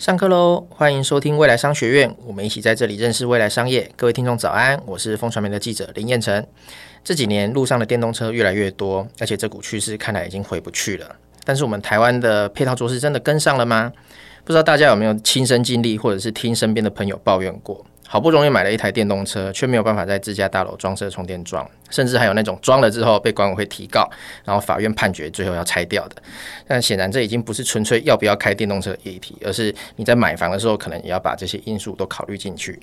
上课喽！欢迎收听未来商学院，我们一起在这里认识未来商业。各位听众早安，我是风传媒的记者林彦辰。这几年路上的电动车越来越多，而且这股趋势看来已经回不去了。但是我们台湾的配套措施真的跟上了吗？不知道大家有没有亲身经历，或者是听身边的朋友抱怨过？好不容易买了一台电动车，却没有办法在自家大楼装设充电桩，甚至还有那种装了之后被管委会提告，然后法院判决最后要拆掉的。但显然这已经不是纯粹要不要开电动车的议题，而是你在买房的时候可能也要把这些因素都考虑进去。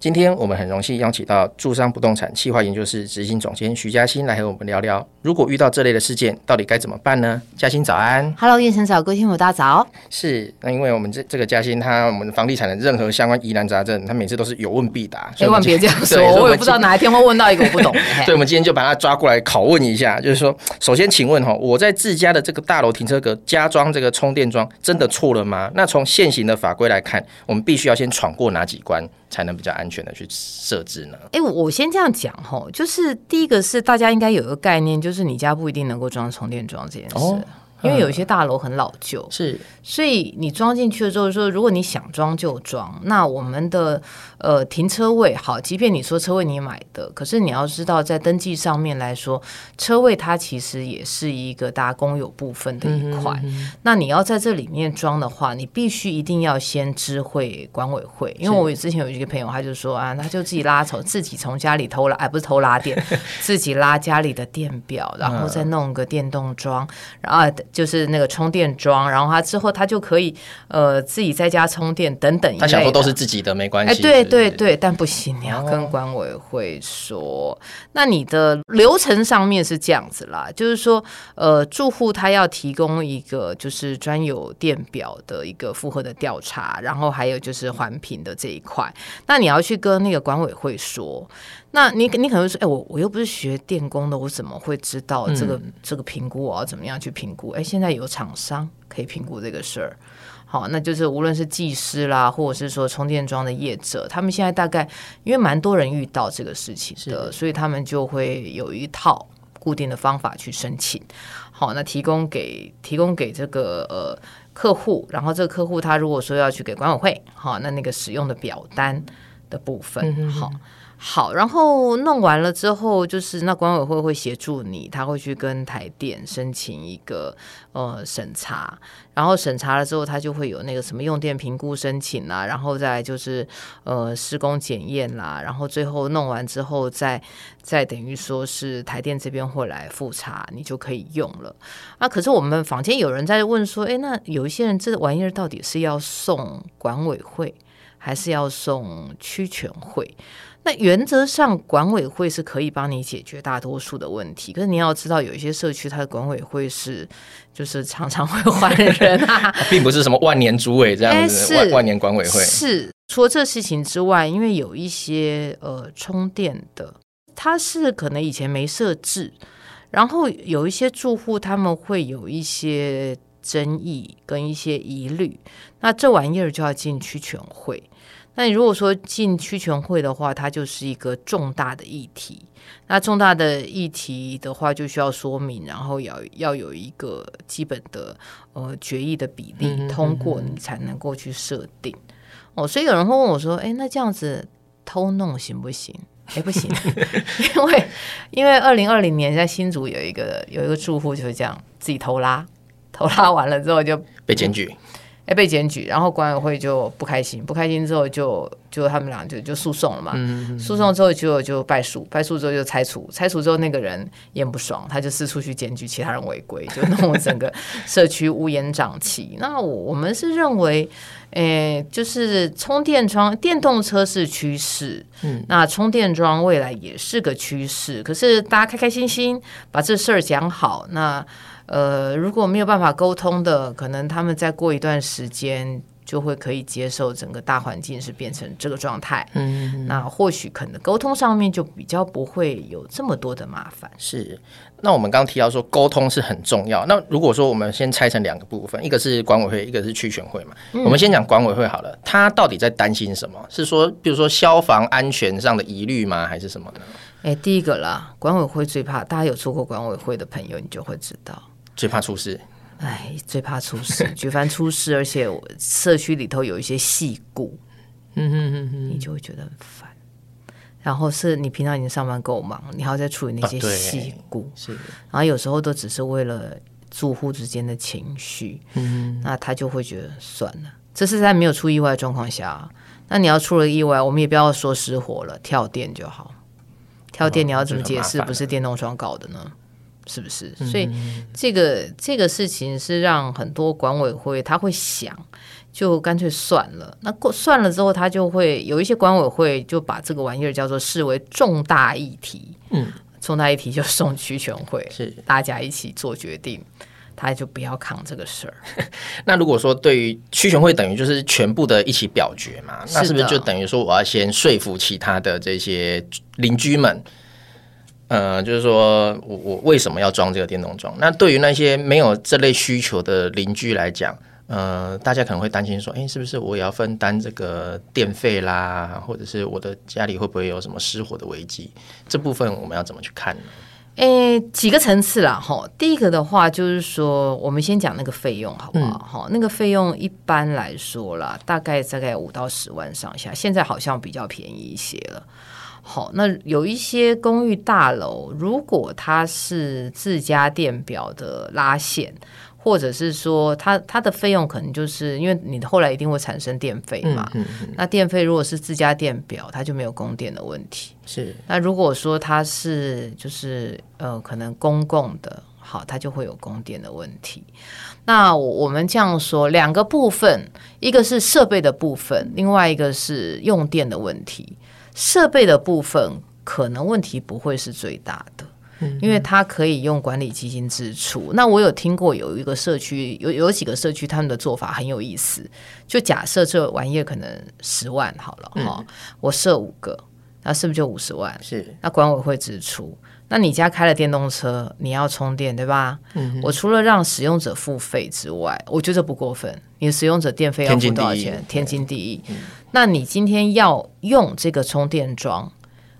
今天我们很荣幸邀请到住商不动产企划研究室执行总监徐嘉欣来和我们聊聊，如果遇到这类的事件，到底该怎么办呢？嘉欣早安，Hello，彦辰早，各位听友大早。是，那因为我们这这个嘉欣，他我们房地产的任何相关疑难杂症，他每次都是有问必答。千万别这样说，我也不知道哪一天会问到一个我不懂的。所以，我们今天就把他抓过来拷问一下，就是说，首先请问哈，我在自家的这个大楼停车格加装这个充电桩，真的错了吗？那从现行的法规来看，我们必须要先闯过哪几关？才能比较安全的去设置呢？哎、欸，我先这样讲吼，就是第一个是大家应该有一个概念，就是你家不一定能够装充电桩这件事。哦因为有一些大楼很老旧，是，所以你装进去了之后说，如果你想装就装。那我们的呃停车位好，即便你说车位你买的，可是你要知道，在登记上面来说，车位它其实也是一个大家公有部分的一块。嗯、哼哼，那你要在这里面装的话，你必须一定要先知会管委会。因为我之前有一个朋友，他就说啊，他就自己拉从自己从家里偷拉，哎，不是偷拉电，自己拉家里的电表，然后再弄个电动桩，然后。就是那个充电桩，然后他之后他就可以呃自己在家充电等等。他想说都是自己的没关系。哎，对对对，但不行，你要跟管委会说。哦、那你的流程上面是这样子啦，就是说呃住户他要提供一个就是专有电表的一个负荷的调查，然后还有就是环评的这一块。那你要去跟那个管委会说。那你你可能会说，哎，我我又不是学电工的，我怎么会知道这个、嗯、这个评估我要怎么样去评估？哎，现在有厂商可以评估这个事儿，好，那就是无论是技师啦，或者是说充电桩的业者，他们现在大概因为蛮多人遇到这个事情的，的所以他们就会有一套固定的方法去申请。好，那提供给提供给这个呃客户，然后这个客户他如果说要去给管委会，好，那那个使用的表单的部分，嗯、哼哼好。好，然后弄完了之后，就是那管委会会协助你，他会去跟台电申请一个呃审查，然后审查了之后，他就会有那个什么用电评估申请啦，然后再就是呃施工检验啦，然后最后弄完之后再，再等于说是台电这边会来复查，你就可以用了。啊，可是我们坊间有人在问说，诶，那有一些人这玩意儿到底是要送管委会，还是要送区权会？那原则上，管委会是可以帮你解决大多数的问题。可是你要知道，有一些社区它的管委会是，就是常常会换人啊，并不是什么万年主委这样子，万万年管委会。是除了这事情之外，因为有一些呃充电的，它是可能以前没设置，然后有一些住户他们会有一些争议跟一些疑虑，那这玩意儿就要进区全会。那你如果说进区全会的话，它就是一个重大的议题。那重大的议题的话，就需要说明，然后要要有一个基本的呃决议的比例通过，你才能够去设定。嗯、哦，所以有人会问我说：“哎，那这样子偷弄行不行？”哎，不行，因为因为二零二零年在新竹有一个有一个住户就是这样自己偷拉，偷拉完了之后就被检举。哎，被检举，然后管委会就不开心，不开心之后就就他们俩就就诉讼了嘛。嗯、诉讼之后就就败诉，败诉之后就拆除，拆除之后那个人也不爽，他就四处去检举其他人违规，就弄整个 社区乌烟瘴气。那我我们是认为，诶，就是充电桩，电动车是趋势，嗯，那充电桩未来也是个趋势。可是大家开开心心把这事儿讲好，那。呃，如果没有办法沟通的，可能他们再过一段时间就会可以接受整个大环境是变成这个状态。嗯，嗯，那或许可能沟通上面就比较不会有这么多的麻烦。是，那我们刚刚提到说沟通是很重要。那如果说我们先拆成两个部分，一个是管委会，一个是区选会嘛。嗯，我们先讲管委会好了，他到底在担心什么？是说，比如说消防安全上的疑虑吗？还是什么呢？哎，第一个啦，管委会最怕，大家有做过管委会的朋友，你就会知道。最怕出事，哎，最怕出事，举凡出事，而且社区里头有一些细故，嗯哼哼哼，你就会觉得很烦。然后是你平常已经上班够忙，你还要再处理那些细故，是。然后有时候都只是为了住户之间的情绪，嗯，那他就会觉得算了。这是在没有出意外的状况下，那你要出了意外，我们也不要说失火了，跳电就好。跳电你要怎么解释？不是电动窗搞的呢？是不是？所以这个这个事情是让很多管委会他会想。就干脆算了。那过算了之后，他就会有一些管委会就把这个玩意儿叫做视为重大议题。嗯，重大议题就送区全会，是大家一起做决定，他就不要扛这个事儿。那如果说对于区全会等于就是全部的一起表决嘛，那是不是就等于说我要先说服其他的这些邻居们？呃，就是说我我为什么要装这个电动桩？那对于那些没有这类需求的邻居来讲。呃，大家可能会担心说，哎，是不是我也要分担这个电费啦？或者是我的家里会不会有什么失火的危机？这部分我们要怎么去看呢？哎，几个层次啦，哈。第一个的话就是说，我们先讲那个费用好不好？哈、嗯，那个费用一般来说啦，大概大概五到十万上下。现在好像比较便宜一些了。好，那有一些公寓大楼，如果它是自家电表的拉线。或者是说它，它它的费用可能就是因为你后来一定会产生电费嘛。嗯嗯嗯、那电费如果是自家电表，它就没有供电的问题。是。那如果说它是就是呃可能公共的，好，它就会有供电的问题。那我们这样说，两个部分，一个是设备的部分，另外一个是用电的问题。设备的部分可能问题不会是最大的。因为它可以用管理基金支出。那我有听过有一个社区，有有几个社区，他们的做法很有意思。就假设这玩意儿可能十万好了哈、嗯，我设五个，那是不是就五十万？是。那管委会支出，那你家开了电动车，你要充电对吧？嗯。我除了让使用者付费之外，我觉得不过分。你的使用者电费要付多少钱？天经地义。嗯。那你今天要用这个充电桩，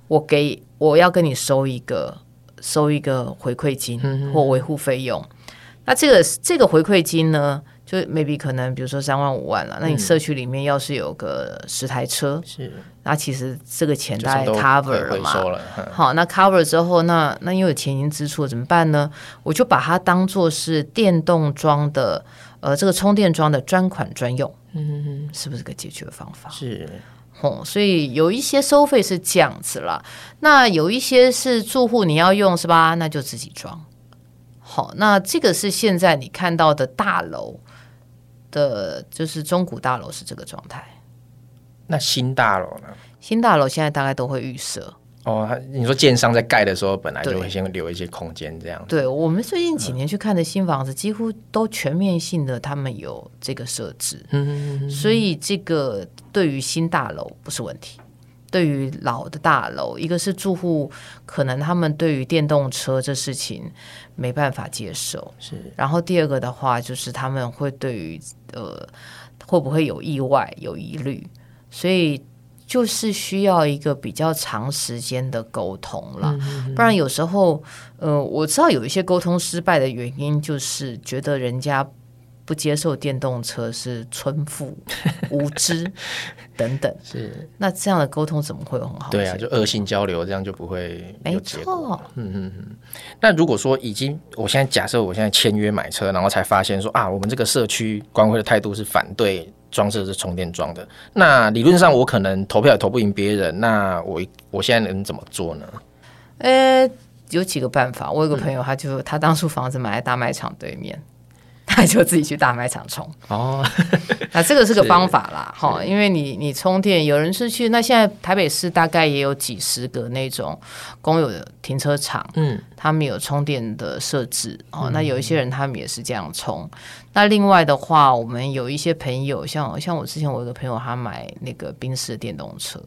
我给我要跟你收一个。收一个回馈金或维护费用，嗯、那这个这个回馈金呢，就 maybe 可能比如说三万五万了，嗯。那你社区里面要是有个十台车，是，那其实这个钱大概 cover 了嘛。了好，那 cover 之后，那那因为有钱已经支出了，怎么办呢？我就把它当做是电动桩的，呃，这个充电桩的专款专用，嗯，是不是个解决的方法？是。哦，所以有一些收费是这样子了，那有一些是住户你要用是吧？那就自己装。好，那这个是现在你看到的大楼的，就是中古大楼是这个状态。那新大楼呢？新大楼现在大概都会预设。哦，你说建商在盖的时候，本来就会先留一些空间，这样子。对，我们最近几年去看的新房子，几乎都全面性的，他们有这个设置。嗯，所以这个对于新大楼不是问题，对于老的大楼，一个是住户可能他们对于电动车这事情没办法接受，是。然后第二个的话，就是他们会对于呃会不会有意外有疑虑，所以。就是需要一个比较长时间的沟通了，嗯，不然有时候，呃，我知道有一些沟通失败的原因，就是觉得人家不接受电动车是村妇 无知等等。是，那这样的沟通怎么会有很好？对啊，就恶性交流，这样就不会有结果。嗯嗯嗯。那如果说已经，我现在假设我现在签约买车，然后才发现说啊，我们这个社区管委会的态度是反对。装设是充电桩的，那理论上我可能投票也投不赢别人，那我我现在能怎么做呢？呃，有几个办法。我有个朋友，他就、嗯、他当初房子买在大卖场对面。他就自己去大卖场充哦，那这个是个方法啦，哈，因为你你充电，有人是去那现在台北市大概也有几十个那种公有的停车场，嗯，他们有充电的设置哦、嗯，那有一些人他们也是这样充。那另外的话，我们有一些朋友，像像我之前我有个朋友，他买那个宾士的电动车，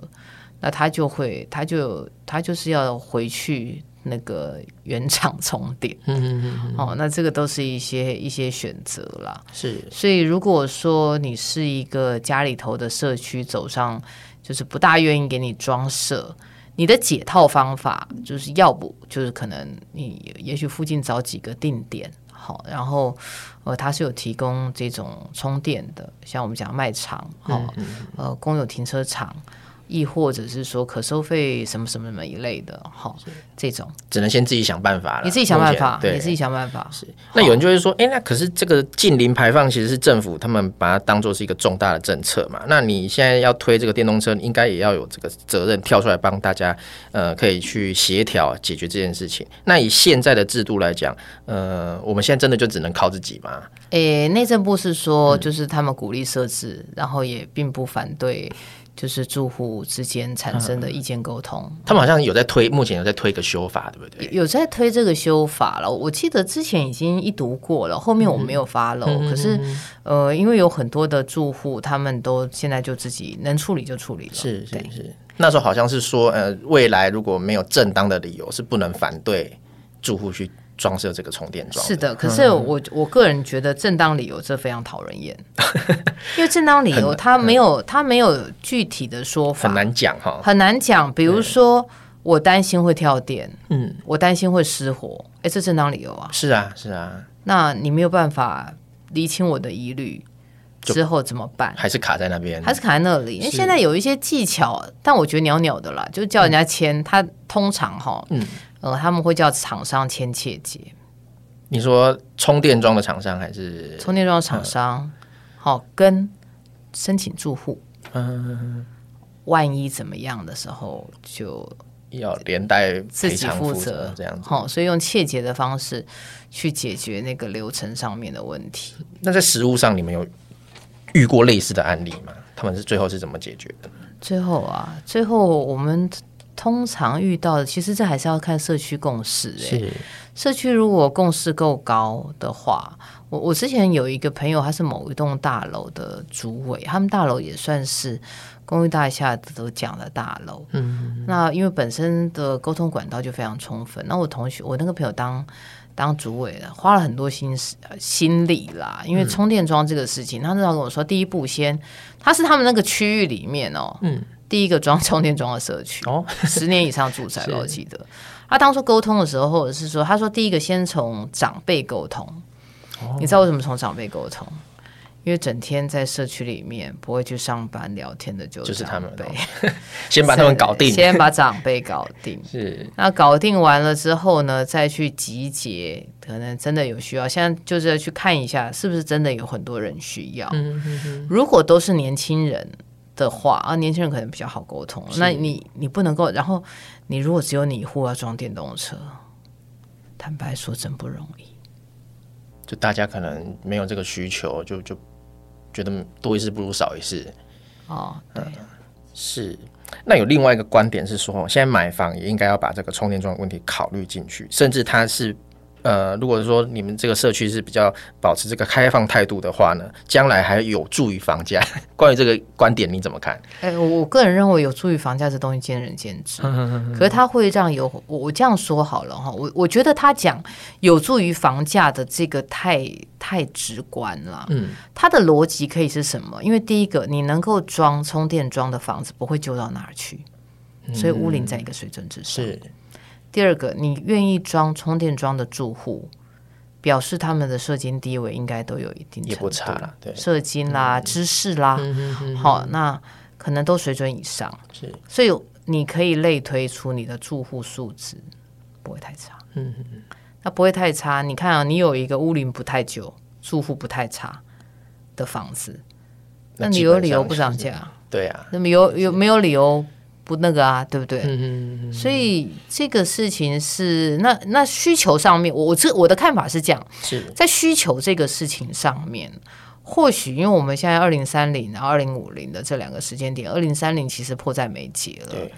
那他就会他就他就是要回去。那个原厂充电，嗯嗯嗯，哦，那这个都是一些一些选择啦。是，所以如果说你是一个家里头的社区走上，就是不大愿意给你装设，你的解套方法就是要不就是可能你也许附近找几个定点，好，然后呃，它是有提供这种充电的，像我们讲卖场，好，嗯嗯、呃，公有停车场。亦或者是说可收费什么什么什么一类的，好，这种只能先自己想办法了。你自己想办法，对，你自己想办法。是，那有人就会说，哎，那可是这个近零排放其实是政府他们把它当做是一个重大的政策嘛？那你现在要推这个电动车，应该也要有这个责任跳出来帮大家，呃，可以去协调解决这件事情。那以现在的制度来讲，呃，我们现在真的就只能靠自己吗？诶，内政部是说，就是他们鼓励设置，嗯、然后也并不反对。就是住户之间产生的意见沟通，他们好像有在推，目前有在推一个修法，对不对？有在推这个修法了。我记得之前已经一读过了，后面我没有 follow。嗯、可是，呃，因为有很多的住户，他们都现在就自己能处理就处理了。是是是，那时候好像是说，呃，未来如果没有正当的理由，是不能反对住户去。装设这个充电桩。是的，可是我、嗯、我个人觉得正当理由这非常讨人厌，因为正当理由他没有他没有具体的说法，很难讲哈，很难讲。比如说我担心会跳电，嗯，我担心会失火，哎，这正当理由啊？是啊，是啊。那你没有办法厘清我的疑虑之后怎么办？还是卡在那边？还是卡在那里？因为现在有一些技巧，但我觉得鸟鸟的啦，就叫人家签，嗯、他通常哈，嗯。呃，他们会叫厂商签切结。你说充电桩的厂商还是充电桩的厂商？好、嗯哦，跟申请住户，嗯，万一怎么样的时候，就要连带自己负责这样子。好、哦，所以用切结的方式去解决那个流程上面的问题。那在实物上，你们有遇过类似的案例吗？他们是最后是怎么解决的？最后啊，最后我们。通常遇到的，其实这还是要看社区共识。哎，社区如果共识够高的话，我我之前有一个朋友，他是某一栋大楼的主委，他们大楼也算是公寓大厦都讲的大楼。嗯，那因为本身的沟通管道就非常充分。那我同学，我那个朋友当当主委了，花了很多心思心力啦。因为充电桩这个事情，嗯、他那时候跟我说，第一步先，他是他们那个区域里面哦，嗯。第一个装充电桩的社区，哦，十年以上住宅，我记得。他当初沟通的时候，或者是说，他说第一个先从长辈沟通。哦，你知道为什么从长辈沟通？因为整天在社区里面不会去上班聊天的就就是他们呗。先把他们搞定，先把长辈搞定。是，那搞定完了之后呢，再去集结，可能真的有需要。现在就是要去看一下，是不是真的有很多人需要。如果都是年轻人。的话啊，年轻人可能比较好沟通。那你你不能够，然后你如果只有你一户要装电动车，坦白说真不容易。就大家可能没有这个需求，就就觉得多一事不如少一事。哦，对，嗯、是。那有另外一个观点是说，现在买房也应该要把这个充电桩问题考虑进去，甚至它是。呃，如果说你们这个社区是比较保持这个开放态度的话呢，将来还有助于房价。关于这个观点，你怎么看？哎，我个人认为有助于房价这东西见仁见智。可是他会让有我我这样说好了哈，我我觉得他讲有助于房价的这个太太直观了。嗯，他的逻辑可以是什么？因为第一个，你能够装充电桩的房子不会旧到哪儿去，所以屋龄在一个水准之上。是。第二个，你愿意装充电桩的住户，表示他们的社经地位应该都有一定程度，也不差了，对，社经啦、嗯、知识啦，好、那可能都水准以上，是，所以你可以类推出你的住户素质不会太差，嗯嗯嗯，那不会太差。你看啊，你有一个屋龄不太久、住户不太差的房子，那你有理由不涨价？对啊，那么有有没有理由？不那个啊，对不对？嗯嗯，所以这个事情是那那需求上面，我这我的看法是这样：是在需求这个事情上面，或许因为我们现在二零三零然后二零五零的这两个时间点，二零三零其实迫在眉睫了。对，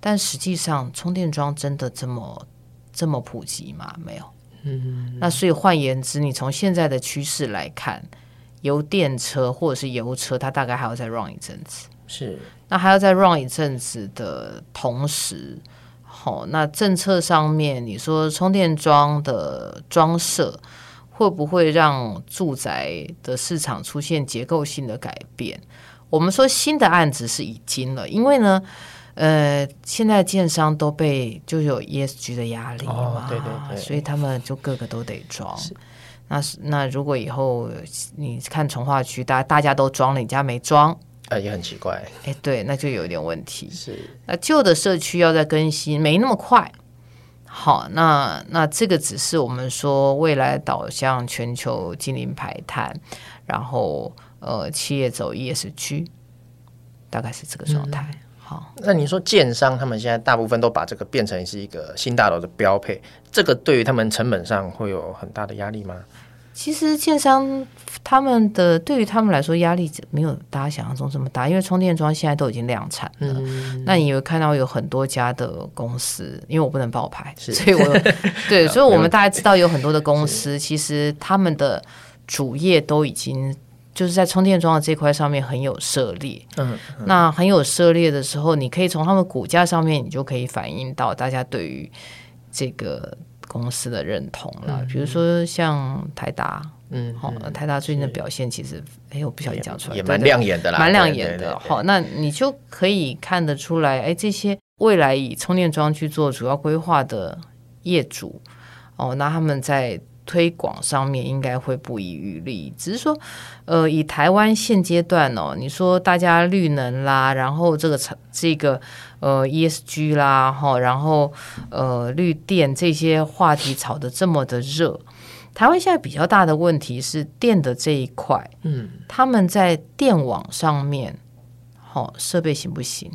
但实际上充电桩真的这么这么普及吗？没有。嗯，那所以换言之，你从现在的趋势来看，油电车或者是油车，它大概还要再 run 一阵子。是。那还要再 run 一阵子的同时，好、哦，那政策上面你说充电桩的装设会不会让住宅的市场出现结构性的改变？我们说新的案子是已经了，因为呢，呃，现在建商都被就有 ESG 的压力嘛，哦，对对对，所以他们就个个都得装。那是那如果以后你看从化区，大大家都装了，你家没装，呃，也很奇怪。哎，对，那就有一点问题。是，那旧的社区要再更新，没那么快。好，那那这个只是我们说未来导向全球净零排碳，然后呃，企业走 ESG，大概是这个状态。嗯好，那你说建商他们现在大部分都把这个变成是一个新大楼的标配，这个对于他们成本上会有很大的压力吗？其实建商他们的对于他们来说压力没有大家想象中这么大，因为充电桩现在都已经量产了。嗯、那你有看到有很多家的公司，因为我不能报牌，所以我对，所以我们大家知道有很多的公司，其实他们的主业都已经。就是在充电桩的这块上面很有涉猎，嗯，嗯，那很有涉猎的时候，你可以从他们股价上面，你就可以反映到大家对于这个公司的认同了。嗯、比如说像台达，嗯，好、哦，台达最近的表现其实，哎，我不小心讲出来，也蛮亮眼的啦，蛮亮眼的。好，那你就可以看得出来，哎，这些未来以充电桩去做主要规划的业主，哦，那他们在。推广上面应该会不遗余力，只是说，呃，以台湾现阶段哦，你说大家绿能啦，然后这个这个呃 ESG 啦，哈，然后呃绿电这些话题炒得这么的热，台湾现在比较大的问题是电的这一块，嗯，他们在电网上面，好，设备行不行？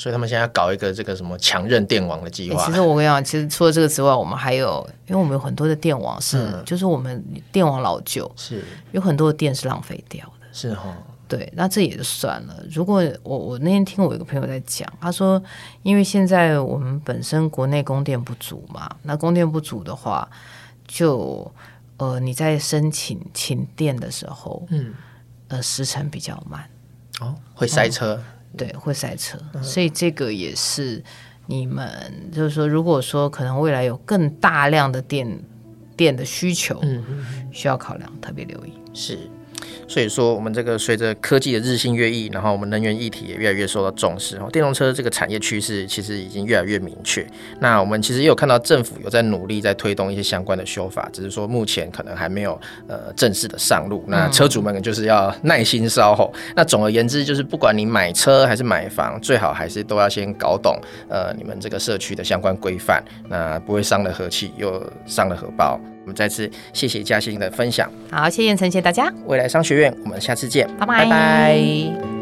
所以他们现在要搞一个这个什么强韧电网的计划。其实我跟你讲，其实除了这个之外，我们还有，因为我们有很多的电网是，嗯、就是我们电网老旧，是有很多的电是浪费掉的。是哈、哦，对，那这也就算了。如果我我那天听我一个朋友在讲，他说，因为现在我们本身国内供电不足嘛，那供电不足的话，就呃你在申请请电的时候，嗯，呃时程比较慢，哦，会塞车。嗯对，会塞车，所以这个也是你们就是说，如果说可能未来有更大量的电电的需求，嗯，需要考量，特别留意。是。所以说，我们这个随着科技的日新月异，然后我们能源议题也越来越受到重视。哦，电动车这个产业趋势其实已经越来越明确。那我们其实也有看到政府有在努力在推动一些相关的修法，只是说目前可能还没有呃正式的上路。那车主们就是要耐心稍后。嗯、那总而言之，就是不管你买车还是买房，最好还是都要先搞懂呃你们这个社区的相关规范，那不会伤了和气又伤了荷包。我们再次谢谢嘉欣的分享。好，谢谢彦丞，谢谢大家。未来商学院，我们下次见，拜拜。拜拜。